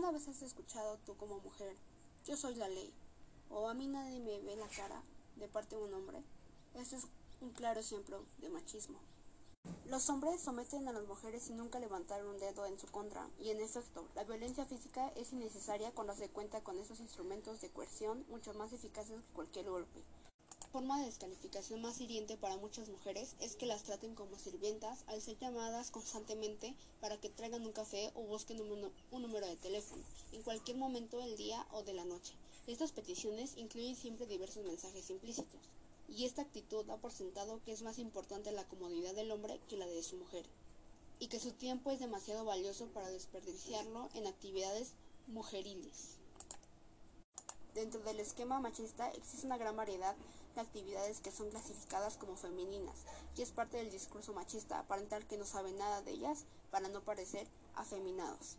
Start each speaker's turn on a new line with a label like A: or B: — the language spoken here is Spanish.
A: ¿Alguna vez has escuchado tú como mujer, yo soy la ley, o a mí nadie me ve la cara de parte de un hombre? Esto es un claro ejemplo de machismo. Los hombres someten a las mujeres sin nunca levantar un dedo en su contra, y en efecto, la violencia física es innecesaria cuando se cuenta con esos instrumentos de coerción mucho más eficaces que cualquier golpe. La forma de descalificación más hiriente para muchas mujeres es que las traten como sirvientas al ser llamadas constantemente para que traigan un café o busquen un, un número de teléfono, en cualquier momento del día o de la noche. Estas peticiones incluyen siempre diversos mensajes implícitos y esta actitud da por sentado que es más importante la comodidad del hombre que la de su mujer, y que su tiempo es demasiado valioso para desperdiciarlo en actividades mujeriles. Dentro del esquema machista existe una gran variedad de actividades que son clasificadas como femeninas, y es parte del discurso machista aparentar que no saben nada de ellas para no parecer afeminados.